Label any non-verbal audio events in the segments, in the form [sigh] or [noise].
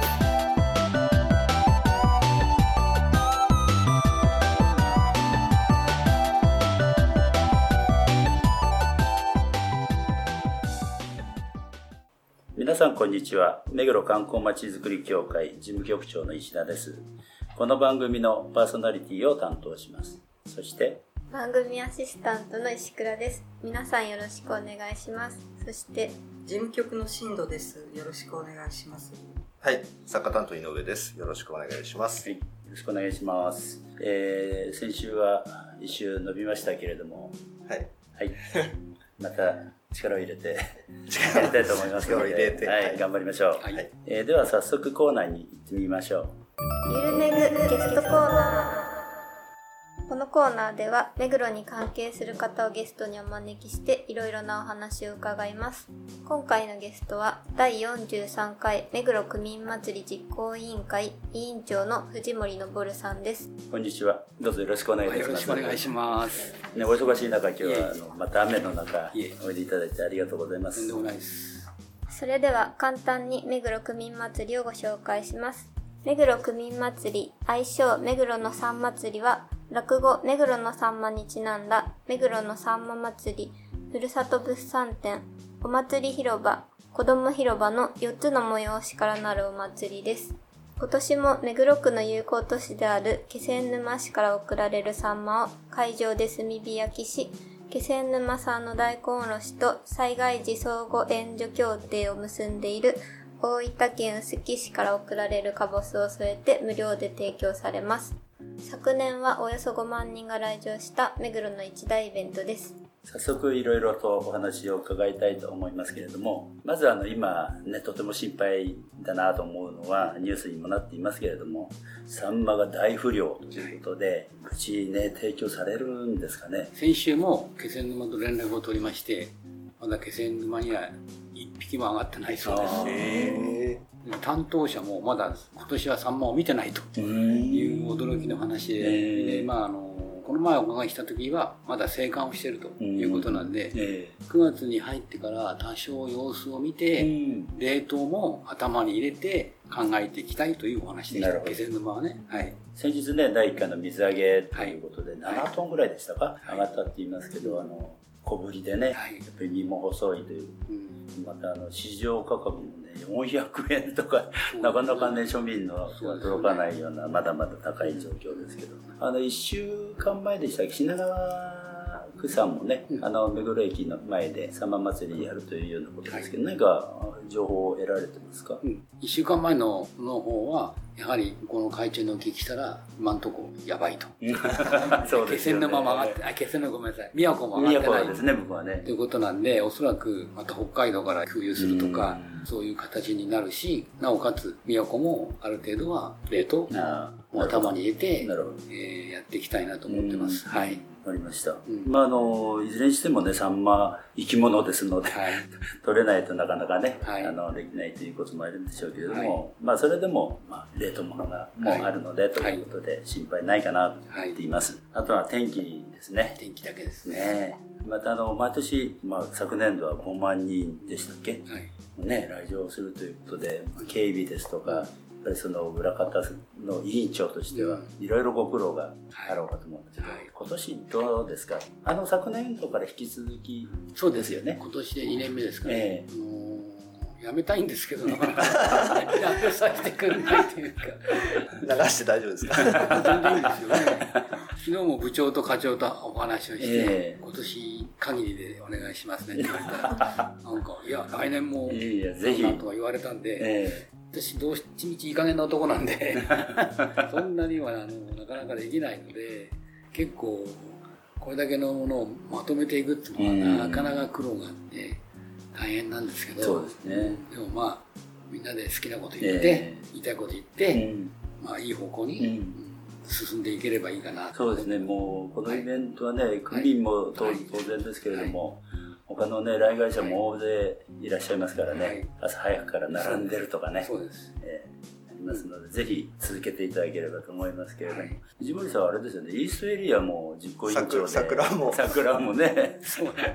す。さんこんにちは。目黒観光まちづくり協会事務局長の石田です。この番組のパーソナリティを担当します。そして番組アシスタントの石倉です。皆さんよろしくお願いします。そして事務局の進藤です。よろしくお願いします。はい、作家担当井上です。よろしくお願いします。はい。よろしくお願いします、えー、先週は一周伸びましたけれども。はい、はい。[laughs] また力を入れてやりたいと思いますので。力を入れて。はい、はい。頑張りましょう、はい。えーでは早速コーナーに行ってみましょう。ゆるめぐゲストコーナーこのコーナーでは目黒に関係する方をゲストにお招きしていろいろなお話を伺います。今回のゲストは第43回目黒区民祭り実行委員会委員長の藤森昇さんです。こんにちは。どうぞよろしくお願いいたしよろますしくお願いします。ね、お忙しい中今日はあのまた雨の中おいでいただいてありがとうございますとんでもないです。それでは簡単に目黒区民祭りをご紹介します。目黒区民祭り、愛称目黒のさん祭りは、落語目黒のさんまにちなんだ目黒のさんま祭り、ふるさと物産展、お祭り広場、子供広場の4つの催しからなるお祭りです。今年も目黒区の友好都市である気仙沼市から送られるサンマを会場で炭火焼きし、気仙沼産の大根おろしと災害時相互援助協定を結んでいる大分県臼杵市から送られるカボスを添えて無料で提供されます。昨年はおよそ5万人が来場した目黒の一大イベントです。早速いろいろとお話を伺いたいと思いますけれどもまずあの今ねとても心配だなと思うのはニュースにもなっていますけれどもサンマが大不漁ということでうちね提供されるんですかね？先週も気仙沼と連絡を取りまして、まだ気仙沼には一匹も上がってないそうです。担当者もまだ今年はサンマを見てないという驚きの話でまああのこの前お伺いした時はまだ生還をしているということなんで、え9月に入ってから多少様子を見えて、うん。冷凍も頭に入れて考えていきたいというお話でした。なるほど。気仙沼はね。はい。先日ね第1回の水揚げということではい。7トンぐらいでしたか、はい。上がったって言いますけどあの小ぶりでね、はい。やっぱり身も細いという。うん。またあの市場価格もね400円とかなかなかね庶民のそうですね届かないようなまだまだ高い状況ですけど。あの1週間前でしたっけ品川区さんもね、うん。あの目黒駅の前でさんま祭りやるというようなことですけど、何か情報を得られてますか、うん、1週間前のの方はやはりこの会長にお聞きしたら今んとこやばいと。[laughs] そう気ですよね。仙沼も上がってあ気仙沼ごめんなさい。宮古も上宮がってない。ですね僕はね。ということなんでおそらくまた北海道から給油するとかうんそういう形になるしなおかつ宮古もある程度は冷凍ああも頭に入れてえーやっていきたいなと思ってます。うん。はい。わかりました、ん。まああのいずれにしてもねサンマ生き物ですので、はい。[laughs] 取れないとなかなかね、はい。あのできないということもあるんでしょうけれども、まあそれでも、まあ、冷凍物がもうあるので、はいとい。うことで心配ないかなと言っています、あとは天気ですね。天気だけですね。ねえ。またあの毎年、まあ、昨年度は5万人でしたっけ、はいね、来場するということで警備ですとかやっぱりその裏方の委員長としてはうん。いろいろご苦労があろうかと思うんですけど、はい。今年どうですか？あの昨年度から引き続きそうですよね。今年で2年目ですから、ええ。あのーやめたいんですけどなかなか。[laughs] やめさせてくれないというか。ー、流して大丈夫ですか？[laughs] 全然いいんですよね。昨日も部長と課長とお話をして、ええ。今年限りでお願いしますね。って言われたらなんかいや来年もぜひとか言われたんで、え私どうしちみちいい加減な男なんで [laughs] そんなにはあのなかなかできないので結構これだけのものをまとめていくっていうのはうんなかなか苦労があって大変なんですけどそうですね。でもまあみんなで好きなこと言って、ええ。言いたいこと言っえて、うん。まあいい方向に、進んでいければいいかな。そうですね。もうこのイベントはね、区はい。民も当然ですけれども、他のね、来会者も大勢いらっしゃいますからね、はい。朝早くから並んでるとかね、そうです。えーますので、ぜひ続けていただければと思いますけれども、はい。藤森さんはあれですよね、イーストエリアも実行委員長で、桜桜も。桜もね、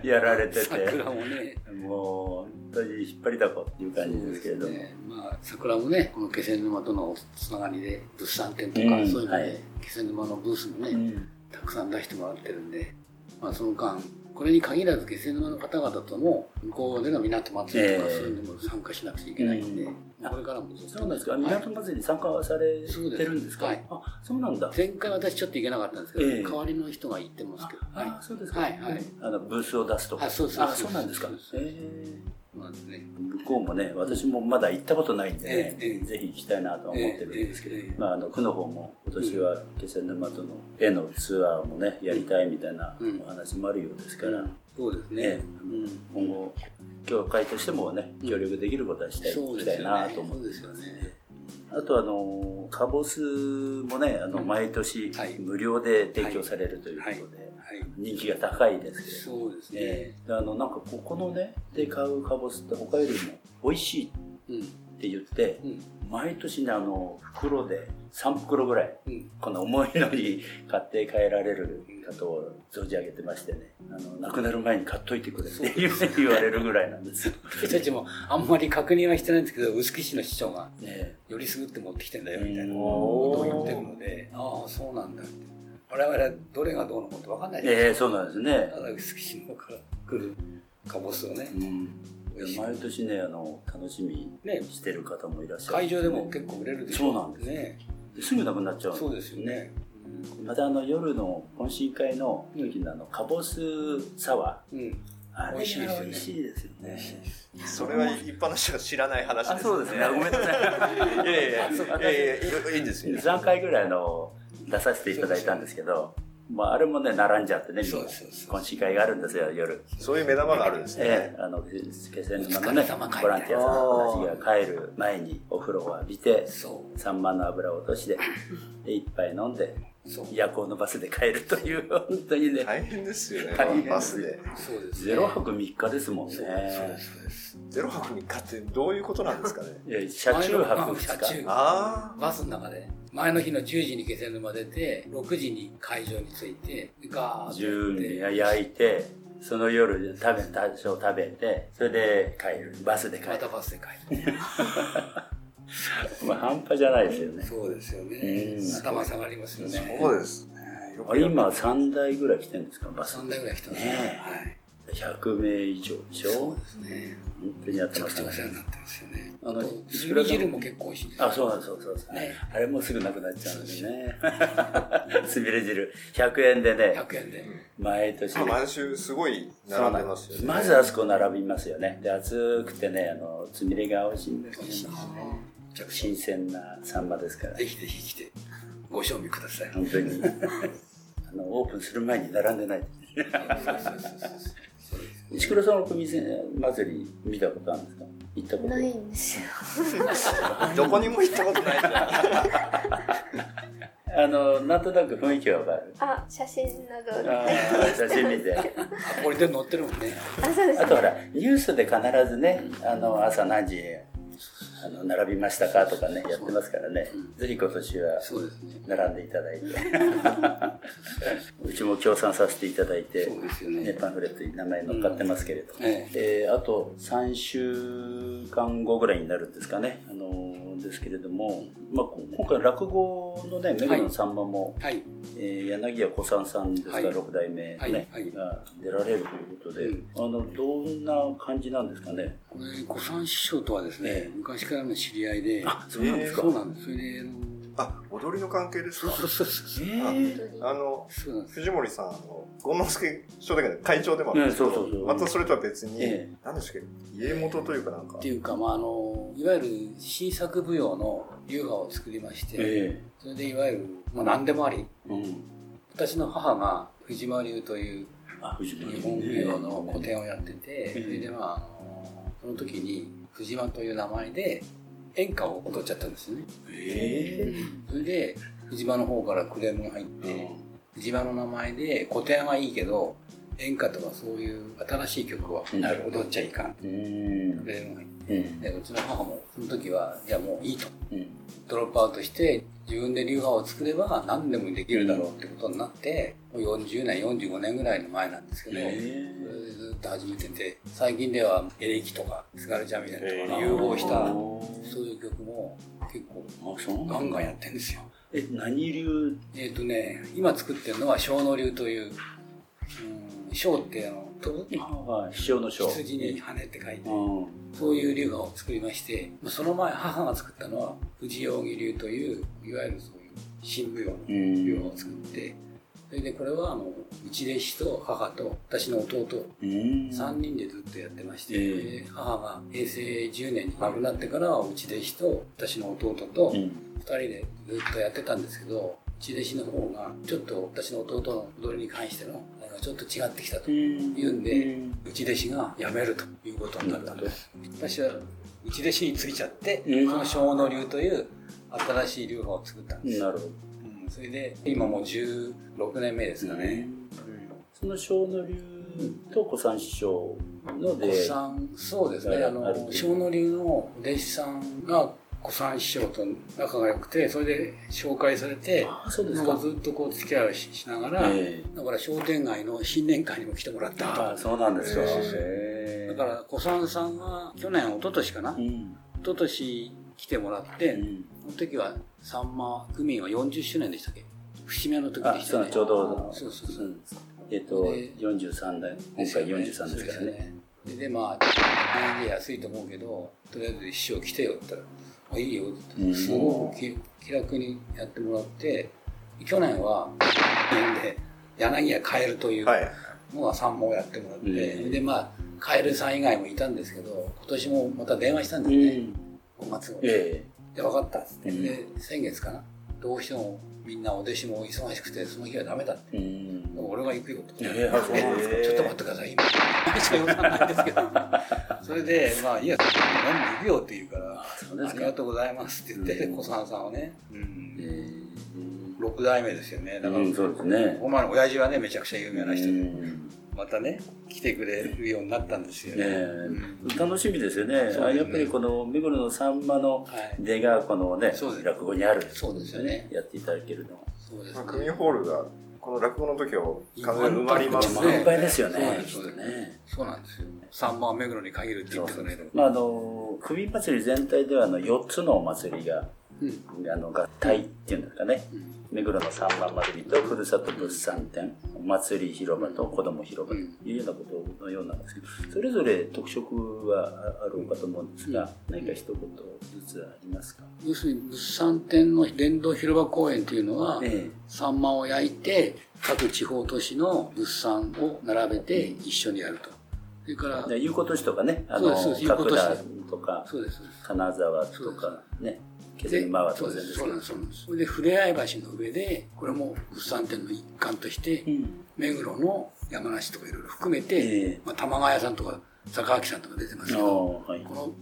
やられてて、桜もね、もう本当に引っ張りだこっていう感じですけれども、ね、まあ、桜もね、この気仙沼とのつながりで、物産展とか、うんそういうので、はい。気仙沼のブースもね、うん。たくさん出してもらってるんで、まあ、その間、これに限らず気仙沼の方々とも、向こうでの港祭りとか、ええそういうのも参加しなくちゃいけないんで、うんこれからもそうなんですか、はい港祭りに参加されてるんですか？はいあ、そうなんだ。前回私ちょっと行けなかったんですけど、ええ代わりの人が行ってますけど、あ、はあそうですか。はいはいあの、ブースを出すとか。あそうそうあ、そうなんですかそう。そうえい。向こうもね、私もまだ行ったことないんでね、ええぜひ行きたいなと思ってるんですけど、えまあ、あの、区の方も今年は気仙沼との絵のツアーもね、やりたいみたいなうん。お話もあるようですから、そうですね。ええ。今後、協会としてもね、協力できることはしたい,、そうしたい。なと思ってすよね。あとあの、カボスもね、あの、毎年はい。無料で提供されるということで、はい。人気が高いですけれども、そうですね。ええあの、なんかここのね、で買うカボスって他よりも美味しいっうん。て言って、うん。毎年ね、あの、袋で3袋ぐらい、うん。この重いのに買って帰られる方を存じ上げてましてね、あの、亡くなる前に買っといてくれっていうふうに言われるぐらいなんですよ。私たちもあんまり確認はしてないんですけど、臼杵市の市長が、ねよりすぐって持ってきてんだよみたいなうんことを言ってるので、ああ、そうなんだって。我々はどれがどうのことわかんないじゃないええですか。そうなんですねた。だ臼杵市の方から来るカボスをねう、ん毎年ね、あの、楽しみしてる方もいらっしゃる。会場でも結構売れるでしょそうなんですね。すぐなくなっちゃうそうですよね。またあの夜の懇親会の時のあの、カボスサワうん。うん。ー。あれ美味しいですよね美味しいですよね。それは一般の人が知らない話です、あ、そうですね。ごめんなさい。いやいやいや、いやいやいいいいんですよ。[laughs] 3回ぐらいの出させていただいたんですけど、まあ、あれもね、並んじゃってね、みんなそうそうそう懇親会があるんですよ、夜。そういう目玉があるんですね。ええ、あの、気仙沼のねボランティアさんたちが帰る前にお風呂を浴びて、そう。サンマの油を落として、で、一杯飲んで、そう。夜行のバスで帰るという、[laughs] 本当にね、大変ですよね大変、バスで。そうです、ゼロ泊3日ですもんね。そうです、そうです、そうです。ゼロ泊3日ってどういうことなんですかね。いや、車中泊2車中日。あバスの中で、前の日の10時に気仙沼出て、6時に会場に着いて、ガーッと10やってに焼いて、その夜食べ、多少食べて、それで帰る。バスで帰るまた。バスで帰る。[laughs] まあ、半端じゃないですよね。そうですよねうん。頭下がりますよあ、ね。そうですね。よあれ今3台ぐらい来てるんですか、バス。3台ぐらい来てますねね。はい。100名以上でしょ？そうですね。本当にやってめちゃくちゃおますね世話になってますよね。あのあと、汁汁も結構美味しいです。あ、そうなんです、そうそうですねあれもすぐなくなっちゃうんですね。すみれ汁。100円でね、100円で。毎年。毎週すごい並んでますよね。まずあそこ並びますよね。で、暑くてね、あの、つみれが美味しいんですよね。新鮮なサンマですからゃ。ぜひぜひ来て、ご賞味ください。本当に。あの、オープンする前に並んでない。[laughs] そうそうそうそう石倉さんの組祭り見たことあるんですか？行ったこと？ないんですよ。どこにも行ったことないじゃん。あの、なんとなく雰囲気はわかる。あ、写真などで。あー写真見て。あ、これで載ってるもんね。あ、そうですあとほら、ニュースで必ずね、あの、朝何時、あの、並びましたかとかね、やってますからね。ぜひ今年は。並んでいただいて。[laughs] うちも協賛させていただいて、ね。ねパンフレットに名前載っかってますけれど。も、ええ。ーあと3週間後ぐらいになるんですかね、あのーですけれども、まあ、こ今回落語のね、目黒のさんまも、はい。えー柳家小さんさんですか、はい6代目ね、はいはいが出られるということで、うんあの、どんな感じなんですかね？これ、小三師匠とはですねえ、昔からの知り合いで、あ、そうなんですか。そうなんです。それで、あのあ、踊りの関係ですか？そうそうそうそう。えーあの、そうなんです。藤森さん、あの、権之助商店街の会長でもあるんですけど、ねそうそうそうまたそれとは別に、え何でしたっけ、家元というかなんかって、いうか、まあ、あの、いわゆる新作舞踊の流派を作りまして、えそれでいわゆる、まあ、何でもあり、えうん。私の母が藤間流という日本舞踊の古典をやってて、ええ。それでまあ、あのその時に藤間という名前で演歌を踊っちゃったんですよね。えそれで藤間の方からクレームが入って、藤間の名前で古典はいいけど、演歌とかそういう新しい曲は踊っちゃいかん。うん。くれるのがいいうんでうちの母もその時はじゃあもういいと。うん。ドロップアウトして自分で流派を作れば何でもできるだろうってことになってもう40年45年ぐらいの前なんですけど、へそれえでずっと始めてて最近ではエレキとか津軽三味線とかへえに融合したあそういう曲も結構ガンガンやってるんですよ。え何流？えっ、とね今作ってるのは小野流という、うん、小ってあの飛ぶはい。師匠の章。羊に羽って書いてうん。そういう流派を作りまして、その前母が作ったのは藤扇流という、いわゆるそういう新舞踊の流派を作って、それでこれはあの、うち弟子と母と私の弟、うん。3人でずっとやってまして、母が平成10年に亡くなってからはうち弟子と私の弟と2うん。人でずっとやってたんですけど、うち弟子の方がちょっと私の弟の踊りに関しての、なんかちょっと違ってきたと。言うんで、うち弟子が辞めるということになったす。私はうち弟子についちゃって、うんその小野流という新しい流派を作ったんです。なるほどうんそれで、今もう16年目ですかね。その小野流と小三師匠の小で三、そうですね、あの、小野流のお弟子さんが小三師匠と仲が良くて、それで紹介されて、あそうですか。ずっとこう付き合いをししながら、えだから商店街の新年会にも来てもらったりと。かああそうなんですか。へへえ。だから小三さんが去年、一昨年かな、うん。一昨年来てもらって、うん。その時はさんま区民は40周年でしたっけ？節目の時であしたね。ちょうどそうそうそう。うん。えっとで43代。今回43ですからね。ですよでで、まあ、安いと思うけど、とりあえず師匠来てよって言ったら、あ、いいよ。ってすごく気気楽にやってもらって、去年は、で、柳家カエルというはい。のが3本やってもらって、うん。で、まあ、カエルさん以外もいたんですけど、今年もまた電話したんですうね、ん。5月頃。えで、分かったっつって、うん。で、先月かな、どうしてもみんなお弟子も忙しくて、その日はダメだって。俺が行くよと。えちょっと待ってください、今。しか予算ないんですけど。それで、まあ、いや、何で行くよって言うから、ありがとうございますって言って、うん小三さんをね、うんえ六代目ですよね。だから、うんそうですねお前の親父はね、めちゃくちゃ有名な人うで、んまたね、来てくれるようになったんですよね。ねうん楽しみですよね。ねあやっぱりこの目黒のさんまのはい出がこのねそうです、落語にある。そうですよねやっていただけるのは。そうですね。まあ、組ホールが、この落語の時は完全に埋まります満ね。杯ですよねそうなんですきっとねそうなんですよ。三番目黒に限るって言ってくれる。まああの、首祭り全体ではあの4つのお祭りが、うん。あの合体っていうんですかね。目黒の三番祭りとふるさと物産展、お祭り広場と子ども広場というようなことのようなんですけど、それぞれ特色はあろうかと思うんですが、何か一言ずつありますか？要するに物産展の電動広場公園っていうのは、えサンマを焼いて各地方都市の物産を並べて一緒にやると。それから有効都市とかね、あの、角田とか。金沢とかね、削り間は当然ですそうなんです、そうなんです。それで、ふれあい橋の上で、これも物産展の一環として、うん目黒の山梨とかいろいろ含めて、ええまあ、玉川屋さんとか坂明さんとか出てますけど、はいこの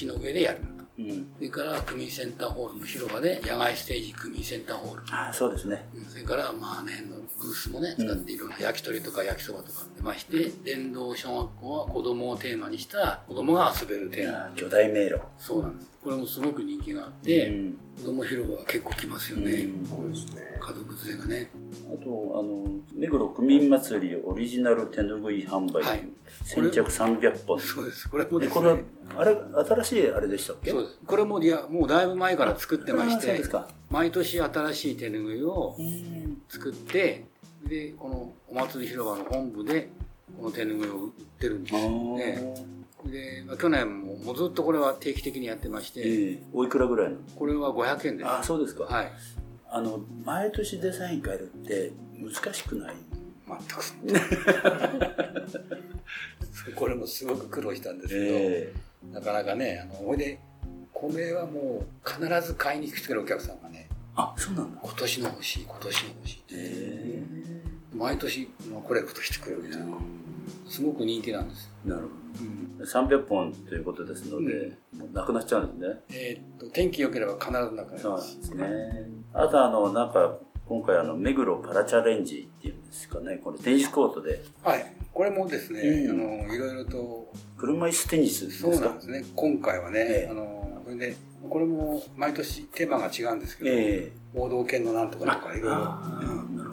橋の上でやるのと。うん、それから、区民センターホールの広場で、野外ステージ区民センターホール。あそうですね。うんそれから、まあね、ブースもね、使っていろんな焼き鳥とか焼きそばとか出まして、電動小学校は子供をテーマにした子供が遊べるテーマ。あ巨大迷路。そうなんです。これもすごく人気があって、うん子供広場は結構来ますよね。うんそうですね。家族連れがね。あと、あの、目黒区民祭りオリジナル手ぬぐい販売、はい先着300本。そうです。これもでですこれはね、、あれ、新しいあれでしたっけ？そうです。これもいや、もうだいぶ前から作ってまして毎年新しい手ぬぐいをうん作って、で、このお祭り広場の本部で、この手ぬぐいを売ってるんですよね。で、まあ去年ももうずっとこれは定期的にやってまして、ええおいくらぐらいの？これは500円です。あそうですか。はい。あの、毎年デザイン変えるって難しくない？全く [laughs] これもすごく苦労したんですけど、えなかなかね、あの、ほいで、これはもう必ず買いに来てくれるお客さんがね、あ、そうなんだ。今年の欲しい、今年の欲しいって、え毎年まあこれことしてくれるみたいな、すごく人気なんです。なるほうんど。300本ということですので、もうなくなっちゃうんですね。えーっと、天気良ければ必ずなくなりそうなんます。ですね。あとあの、なんか、今回あの、目黒パラチャレンジっていうんですかね、これテニスコートで、はい。これもですね、うんあの、いろいろと、車椅子テニスですか？そうなんですね。今回はね、ええあの、これで、これも毎年テーマが違うんですけど、え王道犬のなんとかとかいろいろ、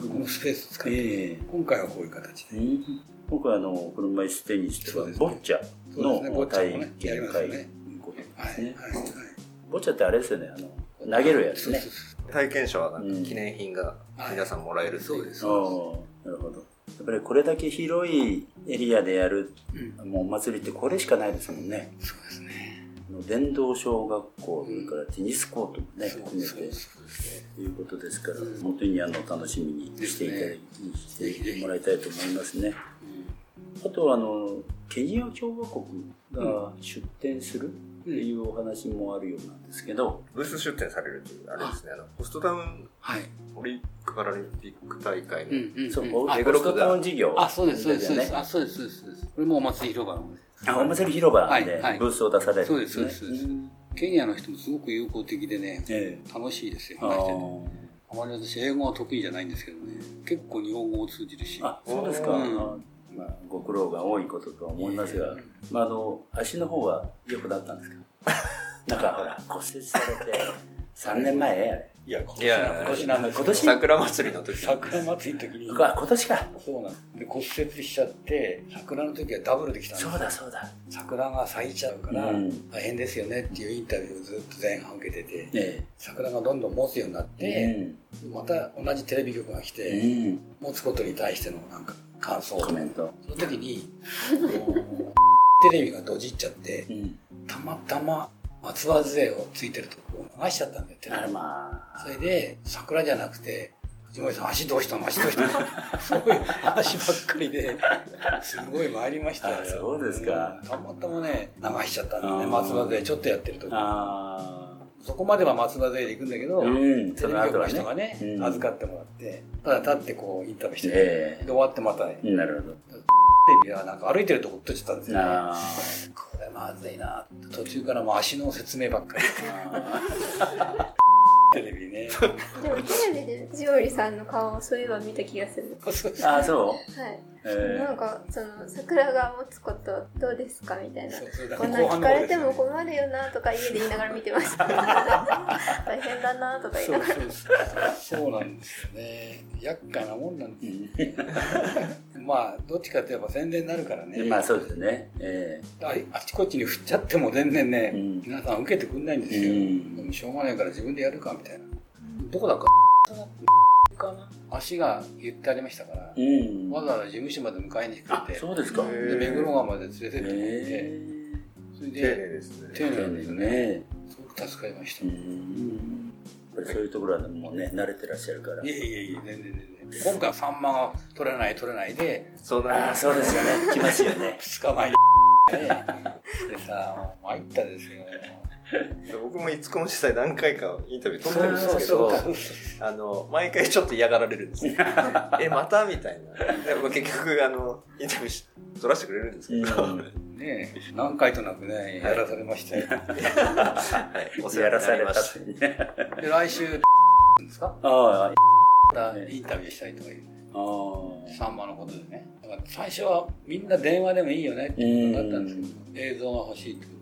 このスペースを使って、ええ今回はこういう形で。うん今回あの、車椅子テニスですねかボッチャの体験会ますよねということで。すね。はい。ボッチャってあれですよね、あの、投げるやつね体験者はなんか記念品がはい皆さんもらえるそうです。なるほど。やっぱりこれだけ広いエリアでやる、うんもうお祭りってこれしかないですもんね。そうですね。電動小学校、それからテニスコートもね、含めて。ということですから、うん本当にあの楽しみにしていただでき、してもらいたいと思いますね。あとはあの、ケニア共和国が出展するっていうお話もあるようなんですけど、ブース出展されるというあれですねあのホストタウンはい。オリンピック・パラリンピック大会の、うんうんそう、タウン事業。あ、そうです、そうです、そうです。ね。あ、そうです、そうです。これもお祭り広場の方です。あ、お祭り広場はいではいブースを出されるそうです、んですね。そうです。そうですんケニアの人もすごく友好的でね、ええ。楽しいですよ、あ話してて。あまり私、英語は得意じゃないんですけどね、結構日本語を通じるし。あ、そうですか。うんまあ、ご苦労が多いこととは思いますが、まあ、あの、足の方は良くなったんですか？[laughs] なんかほら、骨折されて、3年前？いや、今年な今年？桜祭りの時桜祭りの時に、あ、今年か。そうなんで骨折しちゃって、桜の時はダブルできたんですそうだそうだ。桜が咲いちゃうからうん大変ですよねっていうインタビューをずっと前半受けてて、え桜がどんどん持つようになっえ。て、また同じテレビ局が来うて、ん。持つことに対してのなんか感想をコメント。その時に、テレビがドジっちゃってう、ん。たまたま松葉杖をついてるとこを流しちゃったんだよ、テレビ。まあ。それで、桜じゃなくて、藤森さん足どうしたの足どうしたの [laughs] そういう話ばっかりで、すごい参りましたよあ。そうですかうんたまたまね、流しちゃったんだよね、松葉杖ちょっとやってる時あそこまでは松葉杖で行くんだけど、あ。うん。テレビ局の人がね、うん預かってもらって、ただ立ってこうインタビューして、ええで終わってまたね、テなるほど。レビはなんか歩いてるとこ撮っちゃったんですよね。あこれまずいな途中からもう足の説明ばっかり。テレビね。でもテレビでジオリさんの顔をそういえば見た気がする。あ。あ、そう？はい。えなんかその桜が持つことどうですかみたいな。そうそうだこんな聞かれても困るよなとか家で言いながら見てました [laughs] 大変だなとか言いながら。そうそうそう。そうなんですよね。厄介なもんなんですよ。[laughs] まあ、どっちかといえば宣伝になるからね。まあそうですね。えああちこちに振っちゃっても全然ね、うん。皆さん受けてくんないんですよ。うん。でもしょうがないから自分でやるかみたいな。どこだかかな？足が言ってありましたから、え。うん。わざわざ事務所まで迎えに来てて、そうですか。へで目黒川まで連れてってくれて、えそれ丁寧で、ですね丁寧ですよね。ね。すごく助かりました。ういん。やっぱりそういうところはもうね、慣れてらっしゃるからえ。いえいえ、全然全然。今回はサンマが取れない取れないで、そうああ、そうですよね。来ますよね。2日前に、ね、[laughs] でさ、参ったですよ。[laughs] 僕もいつこの実際何回かインタビュー取ってるんですけどあの毎回ちょっと嫌がられるんですよ。[laughs] えまた？みたいな。でも結局あのインタビューし取らせてくれるんですけど、うん [laughs] ね何回となくね、やらされましたよ。はい、お世や話にならされましってね。で、来週、ですか？ああ、またインタビューしたいとか言う。ああ。サンマのことでね。だから最初はみんな電話でもいいよねっていうことだったんですけど、映像が欲しいってこと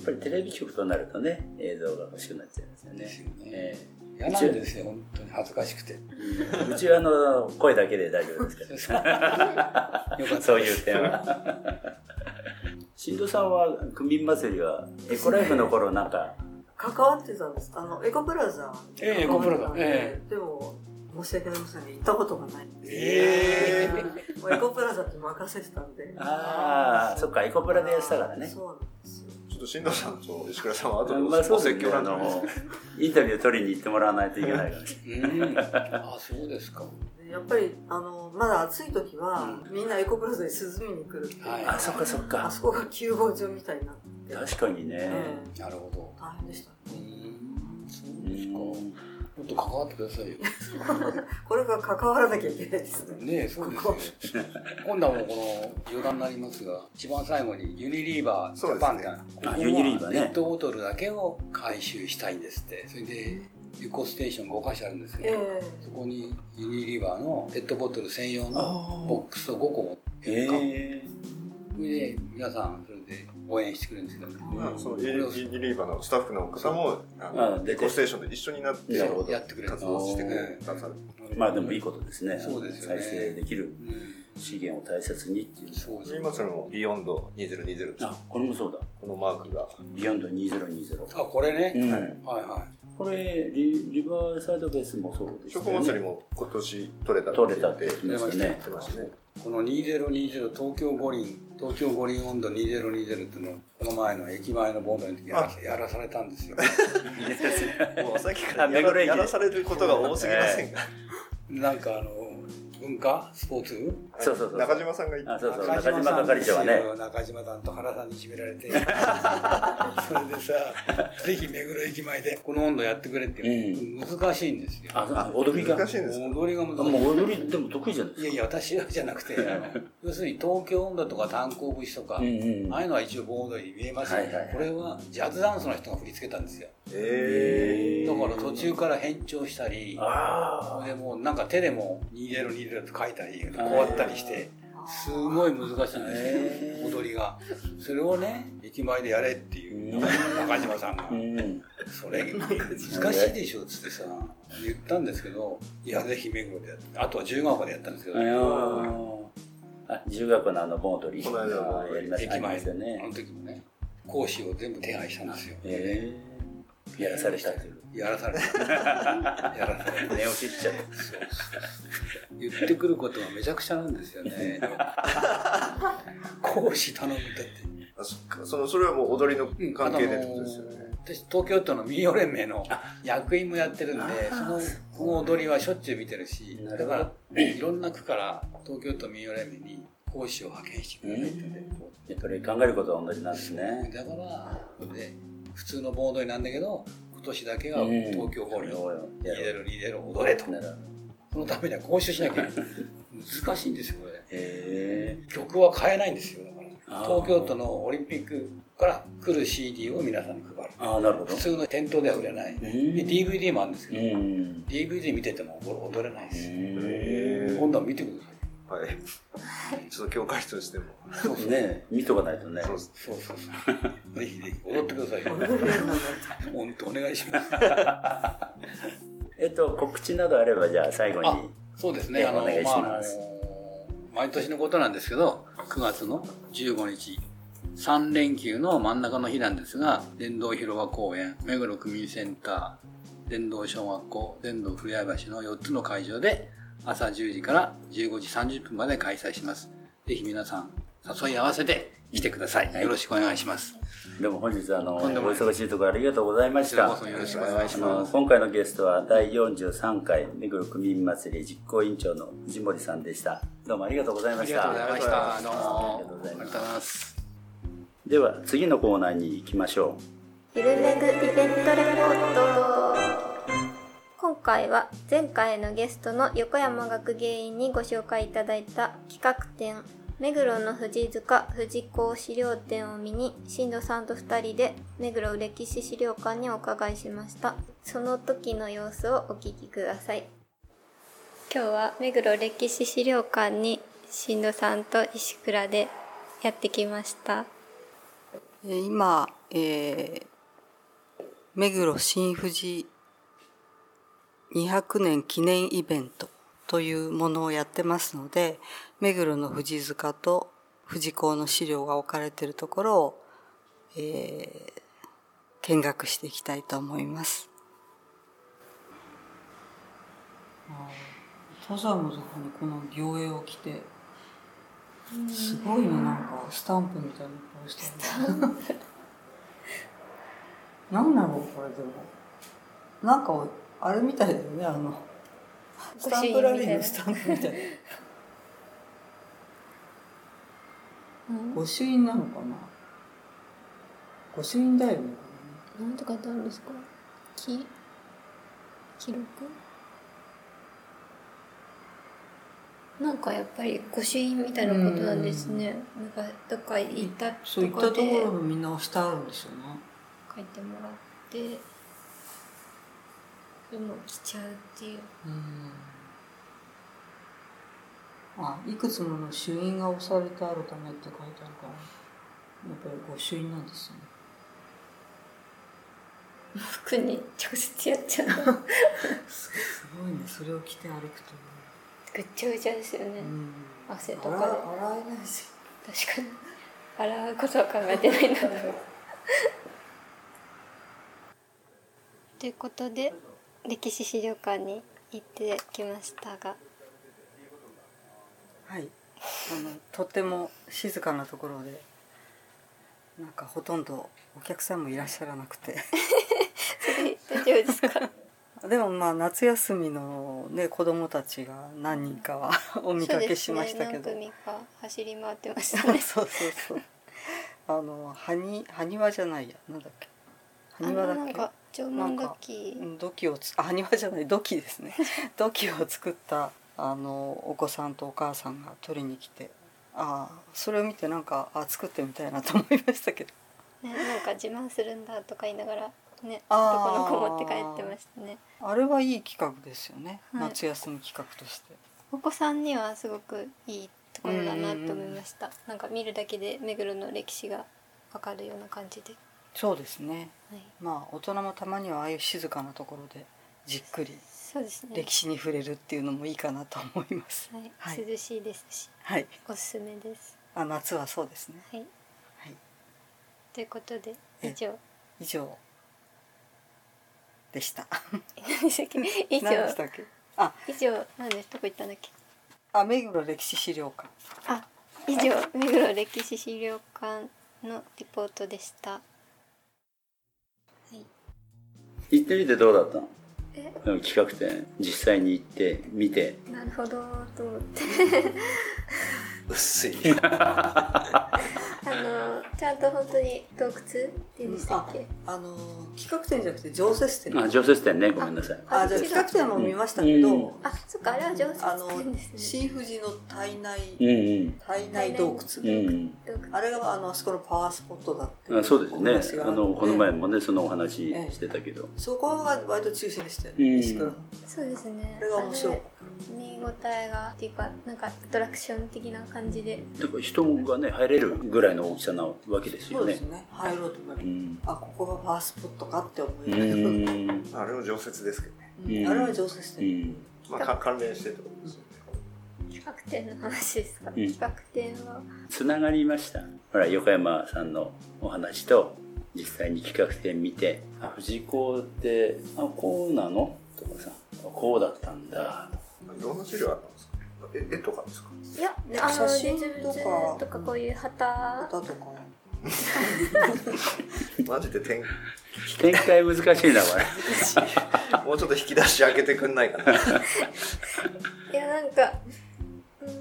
っぱりテレビ局となるとね、映像が欲しくなっちゃいますよね。ですよねえ嫌なんですよ、本当に恥ずかしくて。えうちはあの、声だけで大丈夫ですけど。[laughs] よかった。そういう点は。新藤さんは、区民祭りは、エコライフの頃なんか、関わってたんですあのエコプラザええエコプラザえでも申し訳ありませんね行ったことがないえもうエコプラザって任せてたんでああ、そっか、エコプラでやってたからね。そうなんですよと新藤さんと石倉さんは後でまあそうですねお説教なんであの、インタビュー取りに行ってもらわないといけないからね。うん。あ、そうですか。でやっぱりあのまだ暑い時は、みんなエコプラザに涼みに来るっていう、はいあ、そっかそっあか。そこが救護所みたいになってて、確かにね。ええなるほど。大変でしたうねん、そうですか。うんもっと関わってくださいよ。[laughs] これから関わらなきゃいけないですね。ねえ、そうですよ。今度はもうこの余談になりますが、一番最後にユニリーバージャパンってそうあユニリーバーね。ペットボトルだけを回収したいんですって。それで、エコステーション5箇所あるんですけど、えそこにユニリーバーのペットボトル専用のボックスを5個持ってへるかえ。それで皆さん応援してくれるんですけど、まあその AG リーバーのスタッフの方も、エコステーションで一緒になってやってくれる。活動してくまあでもいいことですね。そうですよね。再生できる。うん資源を大切にっていう。そうです今そのビヨンド2020あこれもそうだ。このマークが。ビヨンド2020あこれね、うん。はい。はこれリリバーサイドベースもそうです食祭りも今年取れた取れたって言言ってましたねこの2020東京五輪東京五輪温度2020っていうのをこの前の駅前のボンドの時やらやらされたんですよ。[laughs] もうさっきからやらやらされることが多すぎませんか？なんかあの文化？スポーツ？そうそうそう。中島さんが言っあそうそう。中中島係長はね。中島さんと原さんにいじめられて。[laughs] それでさぜひ目黒駅前で。この温度やってくれって。言うの難しいんですよ。あ踊りが。難しいんですか？踊りが難しい。もう踊りでも得意じゃないですか。いやいや、私はじゃなくて、要するに東京音頭とか炭鉱節とか、ああいうのは一応盆踊りに見えますよ、はいはいはい。これはジャズダンスの人が振り付けたんですよ。えだから途中から変調したり、あでもうなんか手でも2020って書いたり、こうやったりして、すごい難しいんですよ、踊りが。それをね、駅前でやれっていう、中島さんが。あ。うん。それ難しいでしょっつってさ言ったんですけどいやぜひ目黒でやってあとは自由が丘でやったんですけど、ああ自由学校のあの盆踊り。駅前あありましね。の時もね講師を全部手配したんですよ。ええやらされたという。やらされた。やらされた。寝落ちしちゃった。言ってくることがめちゃくちゃなんですよね。[laughs] 講師頼むんだって。あそっか。そのそれはもう踊りの関係でってことですよね。あのー私東京都の民謡連盟の役員もやってるんでそのこの踊りはしょっちゅう見てるしだからいろんな区から東京都民謡連盟に講師を派遣してくれって。言ってやっぱり考えることは同じなんですね。だからで普通の盆踊りなんだけど今年だけはうん。東京ホールやろう2020踊れるほどそのためには講習しなきゃ難しいんですよこれ。へえ曲は変えないんですよ。だからあー。東京都のオリンピックから来る CD を皆さんに配る。ああなるほど。普通の店頭では売れない。で DVD もあるんですけど、うん。DVD 見てても踊れないです、へ今度は見てくださいはい。ちょっと教会としても。そうそうね見とかないとね。そうです。そうそうそう。ぜひぜひ。踊ってください。本当お願いします。[laughs] えっと告知などあればじゃあ最後に。あそうですね。あの、えお願いしまあ、あのます、毎年のことなんですけど、9月の15日、3連休の真ん中の日なんですが、電動広場公園、目黒区民センター、電動小学校、電動古谷橋の4つの会場で、朝10時から15時30分まで開催します。ぜひ皆さん、誘い合わせて来てください。よろしくお願いします。でも本日あのお忙しいところありがとうございましたよろしくお願いします。今回のゲストは第43回目黒区民祭り実行委員長の藤森さんでしたどうもありがとうございありましたがとうございました。どうも。ありがとうございますありがとうございます。では次のコーナーに行きましょゆるめぐイベントレポート今回は前回のゲストの横山学芸員にご紹介いただいた企画展目黒の藤塚藤子資料展を見に新藤さんと2人で目黒歴史資料館にお伺いしました。その時の様子をお聞きください。今日は目黒歴史資料館に新藤さんと石倉でやってきました。今、えー目黒新富士200年記念イベントというものをやってますので目黒の富士塚と富士港の資料が置かれているところを、えー見学していきたいと思います。登山のとこにこの行絵を着てすごいねなんかスタンプみたいな顔してる [laughs] なんだろうこれでも。なんかあれみたいだよねあの [laughs] スタンプラリーのスタンプみたいな。御朱印なのかな？御朱印だよね。なんて書いてあるんですか？き記録？なんかやっぱり御朱印みたいなことなんですね。なんかどっか行ったそういったところのみんな押してあるんですよね。書いてもらって。でも来ちゃうっていう。うん。あいくつもの朱印が押されてあるためって書いてあるからやっぱり御朱印なんですよね。服に直接やっちゃうすごいね。それを着て歩くとぐっちゃぐちゃですよね、うん。汗と洗かで。洗えないし確かに。洗うことは考えてないんだとということで歴史資料館に行ってきましたが。はい。あのとっても静かなところでなんかほとんどお客さんもいらっしゃらなくて。[laughs] 大丈夫ですか？[laughs] でもまあ夏休みのね子供たちが何人かはお見かけしましたけど。ね、何組か走り回ってましたね。[laughs] そうそうそう。あのはに埴輪じゃないや。なんだっけ？あ埴輪だっけ？縄文土器。うん土器をつあ埴輪じゃない土器ですね。[laughs] 土器を作ったあのお子さんとお母さんが取りに来てああそれを見てなんかあ作ってみたいなと思いましたけど。ね、なんか自慢するんだとか言いながらね男の子持って帰ってましたね。あれはいい企画ですよね、はい。夏休み企画として。お子さんにはすごくいいところだなと思いました、なんか見るだけで目黒の歴史がわかるような感じで、そうですね。はい、まあ大人もたまにはああいう静かなところでじっくりそうですね。歴史に触れるっていうのもいいかなと思います。はい。はい。涼しいですしはい。おすすめです。あ夏はそうですね。はい。はい。ということでえ以上。以上でした。何でしたっけ？[laughs] 以上。したっけ？あ。以上何でどこ行ったんだっけ？あ目黒歴史資料館。あ以上目黒歴史資料館のリポートでした。はい行ってみてどうだったの？え？うん企画展実際に行って見て。なるほどと思って。[laughs] 薄い。あ [laughs] のちゃんと本当に洞窟っていうんでしたっけ、あの企画展じゃなくて常設展。あ常設展ね。ごめんなさい。あじゃあ企画展も見ましたけど、うん。あそっかあれは常設あの展ですね。新富士の体内うん体内洞窟、うんうん洞窟。あれがあのあそこのパワースポットだってあそうですね。あのこの前ねもねそのお話してたけど、そこが割と中心でしたようん。ね石倉の。そうですね。あれが面白い。見応えがっていうかなんかアトラクション的な感じで。だから人がね入れるぐらいの大きさなわけですよねそうですね入ろうと思えばうんあここがパワースポットかって思いながらんあれも常設ですけどねうんあれは常設う、んまあ関連してとね企画展の話ですか、企画展はつながりましたほら横山さんのお話と実際に企画展見て「あ藤子ってあこうなの?」とかさ「こうだったんだ」どんな資料あったんですか絵とかですか？いやあの写真実とか。物とかこういう旗。だとか。[laughs] マジで展展開難しいなこれ [laughs] もうちょっと引き出し開けてくんないかな。[laughs] いやなんかうーん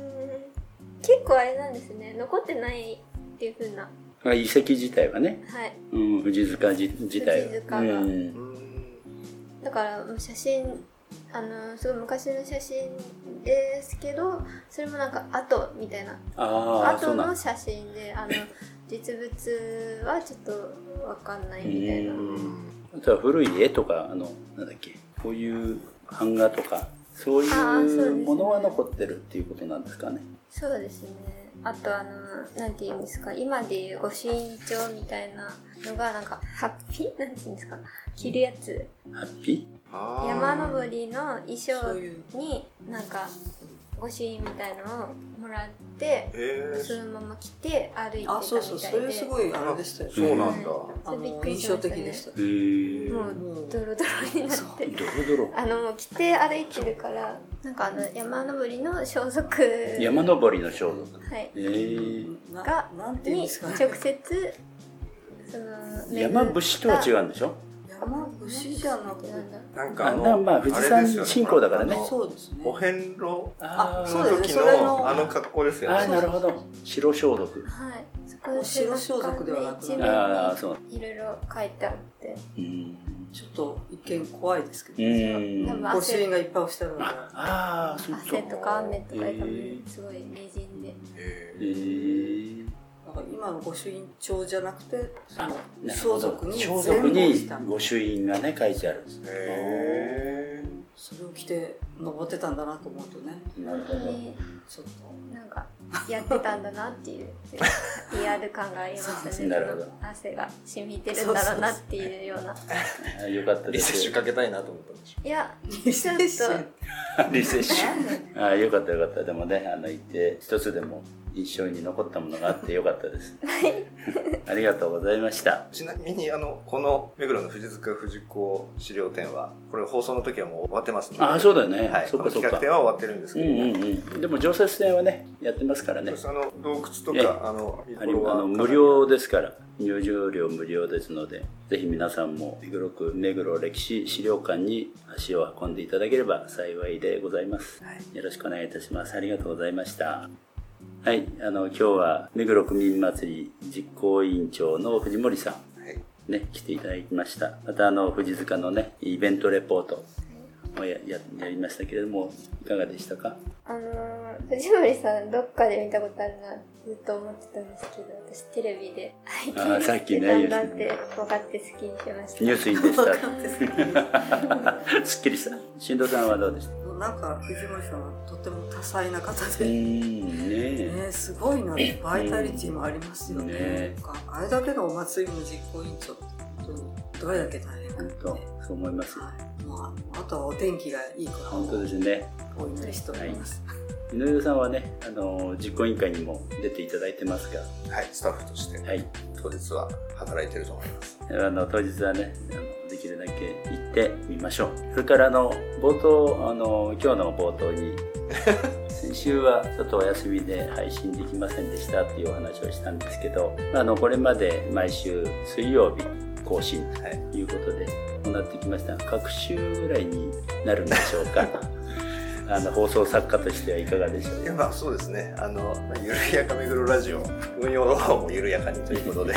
結構あれなんですね。残ってないっていうふうなあ遺跡自体はね、はい。うん、藤塚自自体は。藤塚が。うん。だから写真あのすごい昔の写真ですけどそれもなんか後みたいな。あ後の写真であの実物はちょっとわかんないみたいな。うんあとは古い絵とかあのなんだっけこういう版画とかそういうものは残ってるっていうことなんですかね。そうですね。あとあのなんていうんですか今でいう御朱印帳みたいなのがなんかハッピー？なんていうんですか？着るやつ。ハッピあー？山登りの衣装になんか御朱印みたいのをもらってそのまま着て歩いてたみたいで。あそうそうそれすごいあれでしたよそうなんだ。あそれびっのくりしましたね。印象的でした。ーへー。もうドロドロになって。ドロドロ。[laughs] あのもう着て歩いてるからなんかあの山登りの装束。山登りの装束。はい。えー、ながなんていうんにですかね。直接その山伏とは違ううんでしょ？山伏じゃなくてなんだあなんかあのなまあ富士山れですよね。信仰だからね。そうですね。お遍路あーそうですね。時それののあの格好ですよね。なるほど。白装束。はい。そこで白装束ではなく一ああそう。いろいろ書いてあって。うん。ちょっと一見怖いですけどうん。多分御朱印がいっぱい押してあるのがああそう汗とか雨とかすごい名人で。えー、だから今の御朱印帳じゃなくてそのなるほど装束に装全部束に御朱印がね書いてあるんですへそれを着て登ってたんだなと思うとね。なるほど。ねちょっと。なんかやってたんだなっていうリアル感がありましたね。なるほど。汗が染みてるんだろうなっていうような。あよかったリです。セッシュかけたいなと思ったんでしょいやリセッシュ。リセッシュあよかったよかった。でもねあの行って一つでも印象に残ったものがあってよかったです。[laughs] ありがとうございました。ちなみにあのこの目黒の藤塚藤子資料展はこれ放送の時はもう終わってますので。あそうだよね、はい、そっかそっか。企画展は終わってるんですけど。も、うんうんうん。でも常設展はねやってますからね。あの洞窟とええ。かあの見あの無料ですから。入場料無料ですのでぜひ皆さんも目黒区目黒歴史資料館に足を運んでいただければ幸いでございます、よろしくお願いいたします。ありがとうございましたはいあの今日は目黒区民祭り実行委員長の藤森さん。はい。ね、来ていただきました。またあの藤塚のねイベントレポートもやややりましたけれどもいかがでしたか？とあのー藤森さんどっかで見たことあるなずっと思ってたんですけど私テレビで。あーさっきねだんだんって分かって好きにしました。ニュースインでした。[laughs] 分かって [laughs] すっきりした。新藤さんはどうでした？なんか藤森さんはとても多彩な方うで、ん。ねね、すごいなバイタリティもありますよね。ねあれだけのお祭りの実行委員長ってどれだけ大変か本当そう思います。よはい。まあ、あとはお天気がいいこと本当ですね。お祈りしております、井上さんはねあの実行委員会にも出ていただいてますが。はい、スタッフとしてはい。当日は働いてると思います。あの当日はねあのできるだけ行ってみましょう。それからあの冒頭あの今日の冒頭に [laughs] 先週はちょっとお休みで配信できませんでしたっていうお話をしたんですけどあのこれまで毎週水曜日更新はいということで行ってきました。各週ぐらいになるんでしょうかあの放送作家としてはいかがでしょういやまあそうですね。あのまあゆるやかめぐろラジオ運用の方もゆるやかにということで。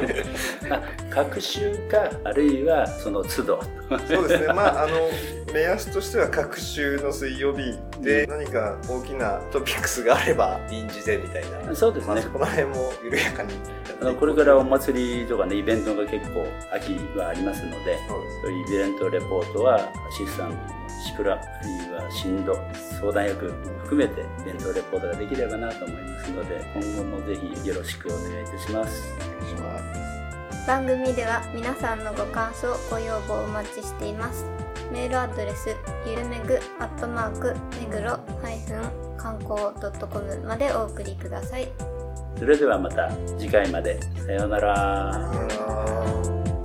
[laughs] あ各週かあるいはその都度。そうですね。まああの目安としては各週の水曜日で何か大きなトピックスがあれば臨時でみたいな。そうですね。まあ、そこら辺も緩やかに。あのこれからお祭りとかねイベントが結構秋はありますのでそういうイベントレポートはアシスタントのシクラあるいは震度相談役含めてイベントレポートができればなと思いますので今後もぜひよろしくお願いいたします。お願いします。番組では皆さんのご感想ご要望をお待ちしています。メールアドレスゆるめぐアットマーク目黒観光 .com までお送りください。それではまた次回まで。さようなら。さよなら